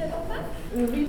Euh, oui.